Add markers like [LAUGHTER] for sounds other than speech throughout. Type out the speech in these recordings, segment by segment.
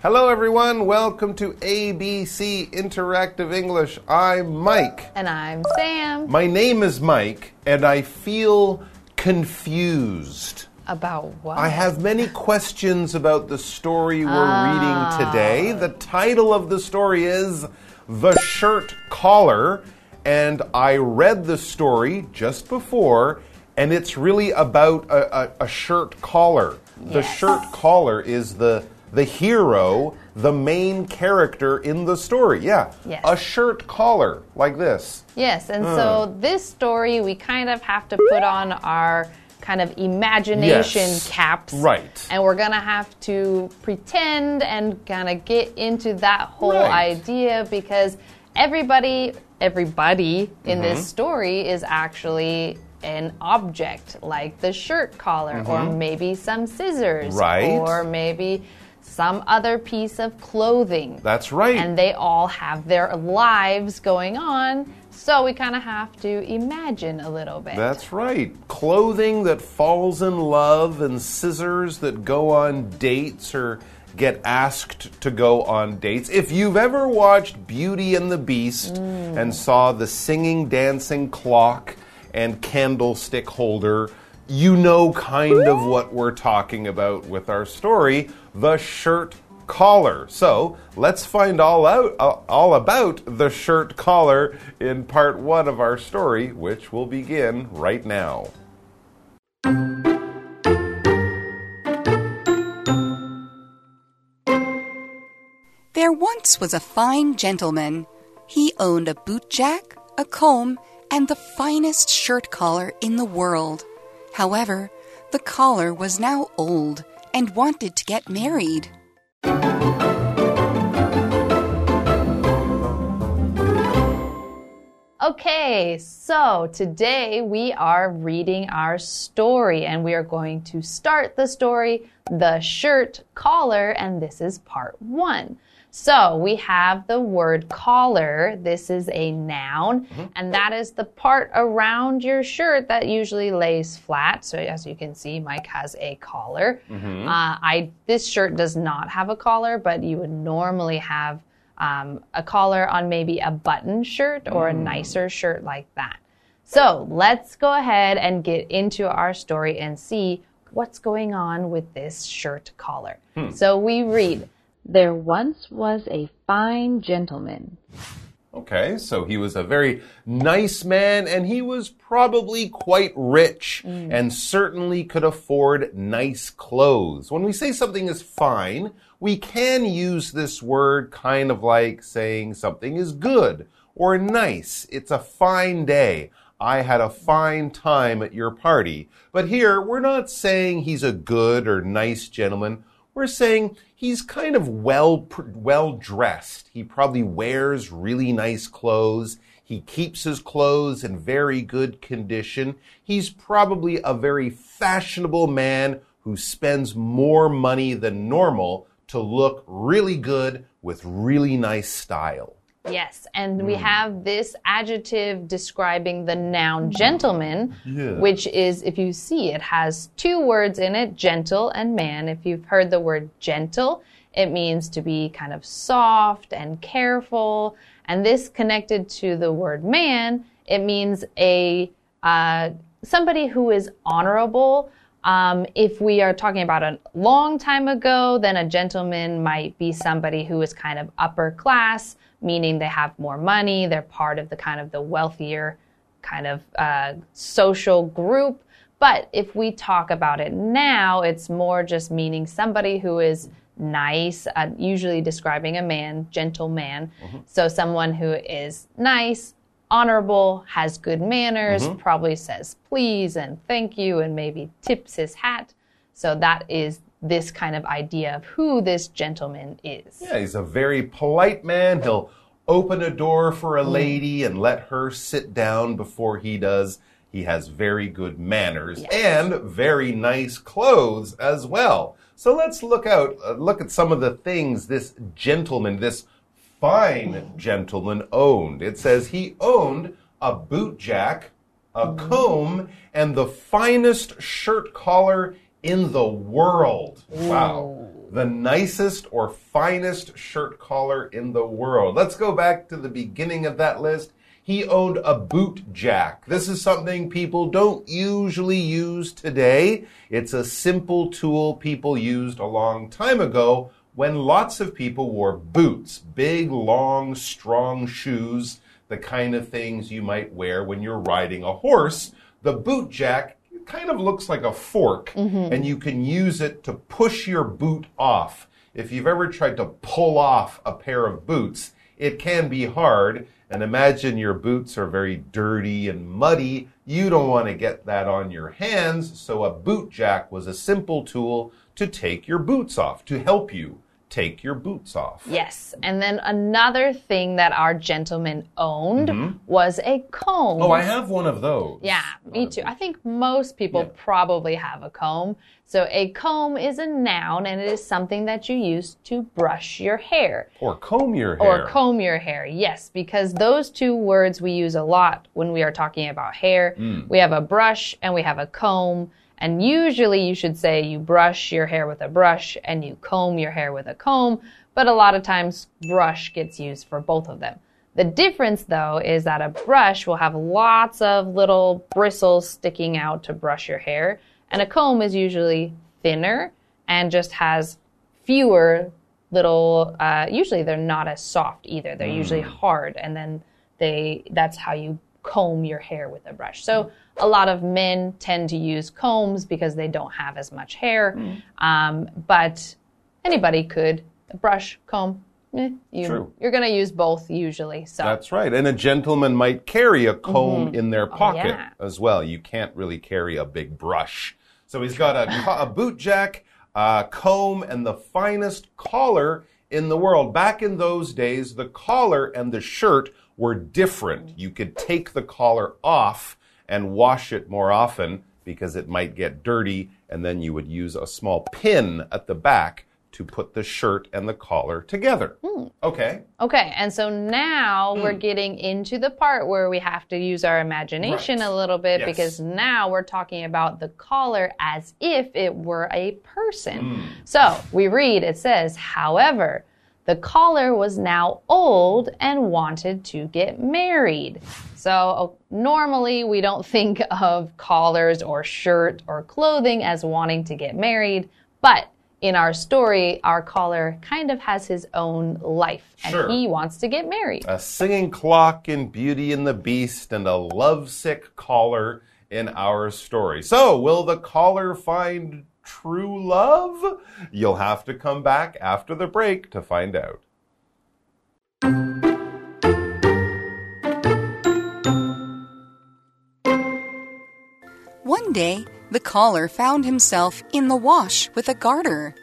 Hello, everyone. Welcome to ABC Interactive English. I'm Mike. And I'm Sam. My name is Mike, and I feel confused. About what? I have many questions about the story we're Ah. reading today. The title of the story is The Shirt Collar, and I read the story just before, and it's really about a, a, a shirt collar. The shirt collar is the the hero, the main character in the story. Yeah. Yes. A shirt collar like this. Yes, and so this story, we kind of have to put on our kind of imagination Yes. caps. Right. And we're going to have to pretend and kind of get into that whole Right. idea because everybody, everybody in Mm-hmm. this story is actually an object like the shirt collar or maybe some scissors Mm-hmm. Right. or maybe some other piece of clothing. That's right. and they all have their lives going on. So we kind of have to imagine a little bit. That's right. Clothing that falls in love and scissors that go on dates or get asked to go on dates. If you've ever watched Beauty and the Beast mm. and saw the singing, dancing clock and candlestick holder, you know kind of what we're talking about with our story the shirt collar. So let's find all out uh, all about the shirt collar in part one of our story, which will begin right now. There once was a fine gentleman. He owned a bootjack, a comb, and the finest shirt collar in the world. However, the collar was now old and wanted to get married. Okay, so today we are reading our story and we are going to start the story, The Shirt Collar, and this is part one. So we have the word collar. This is a noun, and that is the part around your shirt that usually lays flat. So as you can see, Mike has a collar. Uh, I this shirt does not have a collar, but you would normally have um, a collar on maybe a button shirt or a nicer shirt like that. So let's go ahead and get into our story and see what's going on with this shirt collar. So we read, There once was a fine gentleman. Okay, so he was a very nice man and he was probably quite rich mm. and certainly could afford nice clothes. When we say something is fine, we can use this word kind of like saying something is good or nice. It's a fine day. I had a fine time at your party. But here, we're not saying he's a good or nice gentleman. We're saying he's kind of well well dressed. He probably wears really nice clothes. He keeps his clothes in very good condition. He's probably a very fashionable man who spends more money than normal to look really good with really nice style. Yes, and we have this adjective describing the noun gentleman, Yeah. which is, if you see, it has two words in it, gentle and man. If you've heard the word gentle, it means to be kind of soft and careful. And this connected to the word man, it means a uh, somebody who is honorable. Um, if we are talking about a long time ago, then a gentleman might be somebody who is kind of upper class, meaning they have more money, they're part of the kind of the wealthier kind of uh, social group. But if we talk about it now, it's more just meaning somebody who is nice, uh, usually describing a man, gentleman. So someone who is nice, honorable, has good manners, probably says please and thank you, and maybe tips his hat. So that is this kind of idea of who this gentleman is. Yeah, he's a very polite man. He'll open a door for a lady and let her sit down before he does. He has very good manners and very nice clothes as well. So let's look out, uh, look at some of the things this gentleman, this fine gentleman owned. It says he owned a boot jack, a comb, and the finest shirt collar in the world. Wow. the nicest or finest shirt collar in the world. Let's go back to the beginning of that list. He owned a boot jack. This is something people don't usually use today. It's a simple tool people used a long time ago when lots of people wore boots, big, long, strong shoes, the kind of things you might wear when you're riding a horse. The boot jack kind of looks like a fork, mm-hmm. and you can use it to push your boot off. If you've ever tried to pull off a pair of boots, it can be hard. And imagine your boots are very dirty and muddy. You don't want to get that on your hands. So a boot jack was a simple tool to take your boots off, to help you take your boots off. Yes. And then another thing that our gentleman owned mm-hmm. was a comb. Oh, I have one of those. Yeah, me too. I think most people Yeah. probably have a comb. So a comb is a noun and it is something that you use to brush your hair. Or comb your hair. Or comb your hair, yes, because those two words we use a lot when we are talking about hair. Mm. We have a brush and we have a comb. And usually you should say you brush your hair with a brush and you comb your hair with a comb. But a lot of times brush gets used for both of them. The difference though is that a brush will have lots of little bristles sticking out to brush your hair. And a comb is usually thinner and just has fewer little uh, usually they're not as soft either they're usually hard and then they that's how you comb your hair with a brush so a lot of men tend to use combs because they don't have as much hair um, but anybody could brush comb eh, you, True. you're going to use both usually so That's right. And a gentleman might carry a comb in their pocket Mm-hmm. Oh, yeah. as well. You can't really carry a big brush. So he's got a, a boot jack, a comb, and the finest collar in the world. Back in those days, the collar and the shirt were different. You could take the collar off and wash it more often because it might get dirty, and then you would use a small pin at the back to put the shirt and the collar together. Hmm. Okay. Okay, and so now we're Hmm. getting into the part where we have to use our imagination Right. a little bit Yes. because now we're talking about the collar as if it were a person. Hmm. So we read, it says, however, the collar was now old and wanted to get married. So uh, normally we don't think of collars or shirt or clothing as wanting to get married, but in our story, our collar kind of has his own life and Sure. he wants to get married. a singing clock in Beauty and the Beast, and a lovesick collar in our story. So, will the collar find true love? You'll have to come back after the break to find out. One day, the collar found himself in the wash with a garter.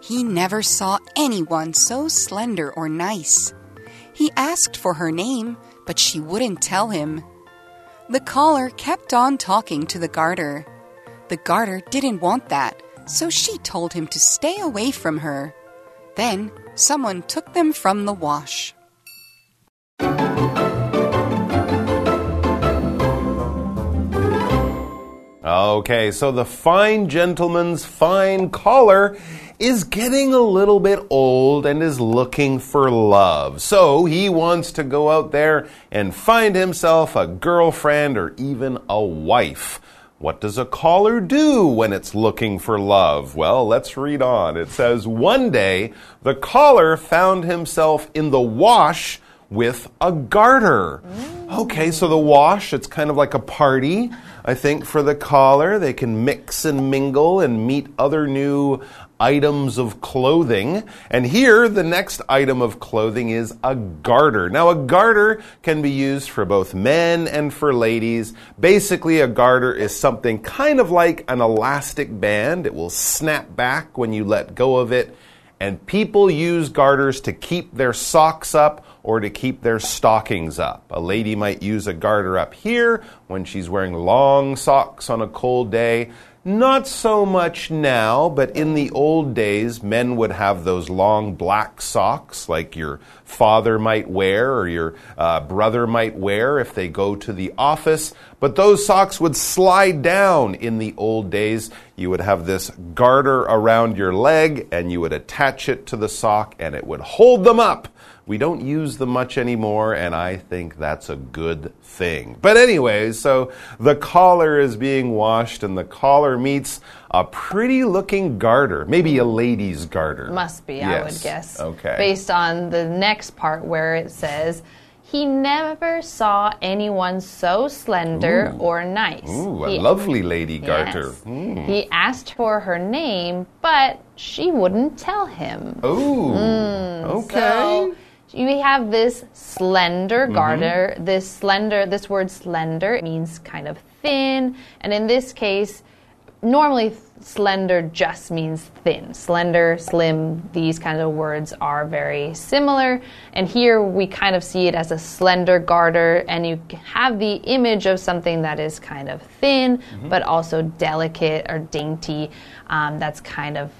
He never saw anyone so slender or nice. He asked for her name, but she wouldn't tell him. The collar kept on talking to the garter. The garter didn't want that, so she told him to stay away from her. Then someone took them from the wash. Okay, so the fine gentleman's fine collar is getting a little bit old and is looking for love. So he wants to go out there and find himself a girlfriend or even a wife. What does a collar do when it's looking for love? Well, let's read on. It says, One day, the collar found himself in the wash with a garter. Okay, so the wash, it's kind of like a party, I think, for the collar. They can mix and mingle and meet other new items of clothing. And here, the next item of clothing is a garter. Now, a garter can be used for both men and for ladies. Basically, a garter is something kind of like an elastic band. It will snap back when you let go of it. And people use garters to keep their socks up or to keep their stockings up. A lady might use a garter up here when she's wearing long socks on a cold day. Not so much now, but in the old days, men would have those long black socks like your father might wear or your uh, brother might wear if they go to the office. But those socks would slide down in the old days. You would have this garter around your leg and you would attach it to the sock and it would hold them up. We don't use them much anymore, and I think that's a good thing. But, anyway, so the collar is being washed, and the collar meets a pretty looking garter, maybe a lady's garter. Must be, yes. I would guess. Okay. Based on the next part where it says, he never saw anyone so slender Ooh. or nice. Ooh, a he, lovely lady garter. Yes. Mm. He asked for her name, but she wouldn't tell him. Ooh, okay. So we have this slender Mm-hmm. garter. This slender, this word slender means kind of thin. And in this case, normally slender just means thin. Slender, slim, these kinds of words are very similar. And here we kind of see it as a slender garter, and you have the image of something that is kind of thin, but also delicate or dainty. Um, that's kind of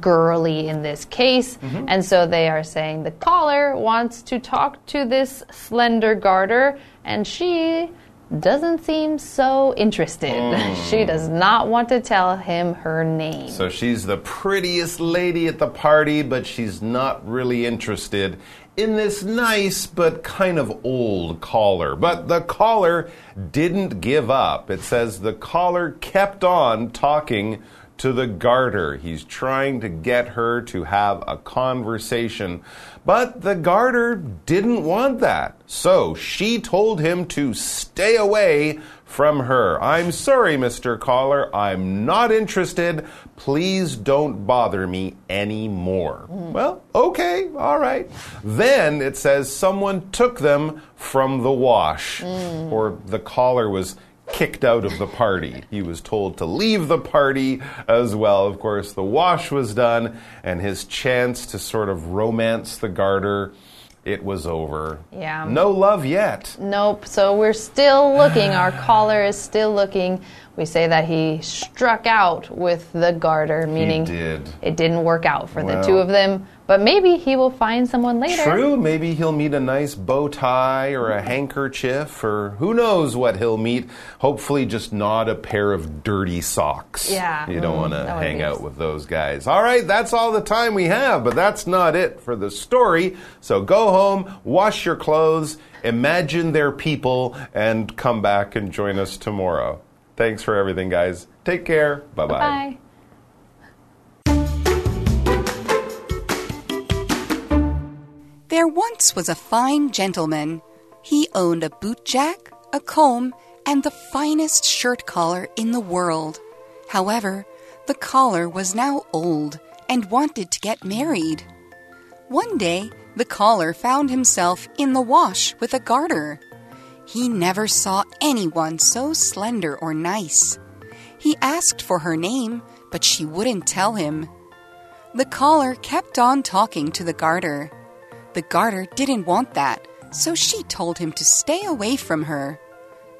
girly in this case. Mm-hmm. And so they are saying the collar wants to talk to this slender garter, and she doesn't seem so interested. [LAUGHS] she mm. does not want to tell him her name. So she's the prettiest lady at the party, but she's not really interested in this nice but kind of old collar. But the collar didn't give up. It says the collar kept on talking to the garter. He's trying to get her to have a conversation. But the garter didn't want that. So she told him to stay away from her. I'm sorry, Mr. Collar. I'm not interested. Please don't bother me anymore. Well, okay, all right. Then it says someone took them from the wash, mm. or the collar was kicked out of the party. He was told to leave the party as well. Of course, the wash was done, and his chance to sort of romance the garter. It was over. Yeah. No love yet. Nope. So we're still looking. Our collar is still looking. We say that he struck out with the garter, meaning did. it didn't work out for the two of them. But maybe he will find someone later. True, maybe he'll meet a nice bow tie or a handkerchief, or who knows what he'll meet. Hopefully, just not a pair of dirty socks. Yeah, You don't mm, want to hang out with those guys. All right, that's all the time we have, but that's not it for the story. So go home, wash your clothes, imagine they're people, and come back and join us tomorrow. Thanks for everything, guys. Take care. Bye bye. Bye. There once was a fine gentleman. He owned a bootjack, a comb, and the finest shirt collar in the world. However, the collar was now old and wanted to get married. One day, the collar found himself in the wash with a garter. He never saw anyone so slender or nice. He asked for her name, but she wouldn't tell him. The collar kept on talking to the garter. The garter didn't want that, so she told him to stay away from her.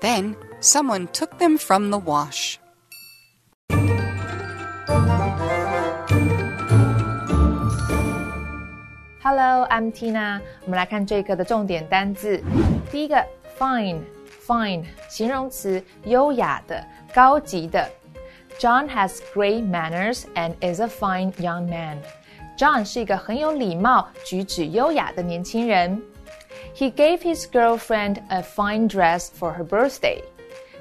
Then someone took them from the wash. Hello, I'm Tina。我们来看这个的重点单字。第一个，fine，fine，形容词，优雅的、高级的。John has great manners and is a fine young man. John 是一个很有礼貌、举止优雅的年轻人。He gave his girlfriend a fine dress for her birthday.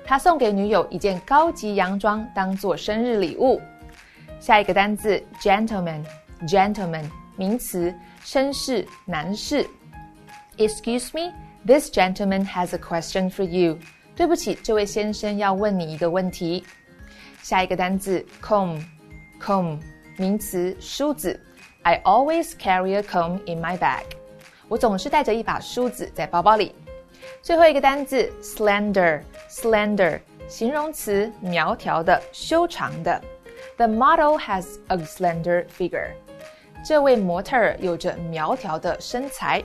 他送给女友一件高级洋装当做生日礼物。下一个单字，gentleman，gentleman，名词， 绅士、男士。Excuse me, this gentleman has a question for you. 对不起，这位先生要问你一个问题。下一个单字，comb，comb，名词，梳子。I always carry a comb in my bag. 我总是带着一把梳子在包包里。最后一个单字，slender，slender，形容词，苗条的、修长的。The model has a slender figure. 这位模特儿有着苗条的身材。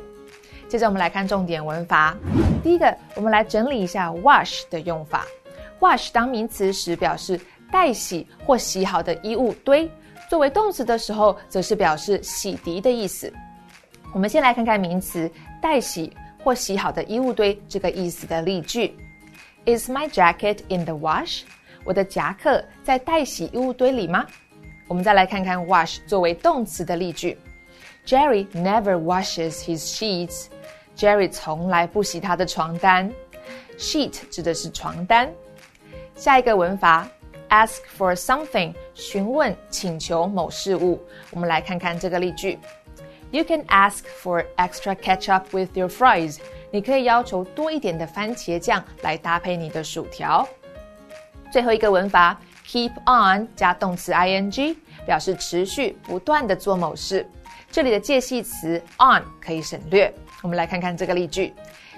接着我们来看重点文法。第一个，我们来整理一下 wash 的用法。wash 当名词时表示待洗或洗好的衣物堆。作为动词的时候，则是表示洗涤的意思。我们先来看看名词“待洗或洗好的衣物堆”这个意思的例句：Is my jacket in the wash？我的夹克在待洗衣物堆里吗？我们再来看看 wash 作为动词的例句：Jerry never washes his sheets。Jerry 从来不洗他的床单。Sheet 指的是床单。下一个文法，ask for something，询问、请求某事物。我们来看看这个例句：You can ask for extra ketchup with your fries。你可以要求多一点的番茄酱来搭配你的薯条。最后一个文法。Keep on 加动词 ing 表示持续不断的做某事，这里的介系词 on 可以省略。我们来看看这个例句：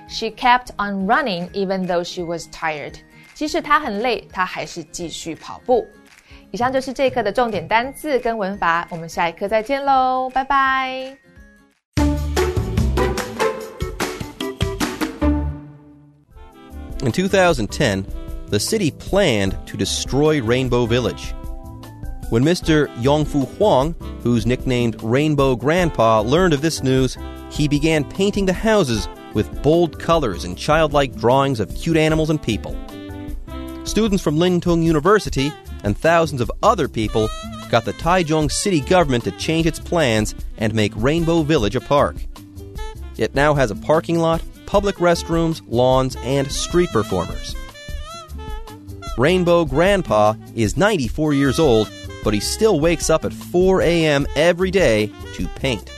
She kept on running even though she was tired。即使她很累，她还是继续跑步。以上就是这一课的重点单字跟文法，我们下一课再见喽，拜拜。In 2010. the city planned to destroy Rainbow Village. When Mr. Yongfu Huang, who's nicknamed Rainbow Grandpa, learned of this news, he began painting the houses with bold colors and childlike drawings of cute animals and people. Students from Ling Tung University and thousands of other people got the Taichung city government to change its plans and make Rainbow Village a park. It now has a parking lot, public restrooms, lawns, and street performers. Rainbow Grandpa is 94 years old, but he still wakes up at 4 a.m. every day to paint.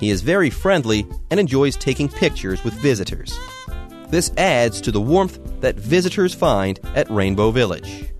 He is very friendly and enjoys taking pictures with visitors. This adds to the warmth that visitors find at Rainbow Village.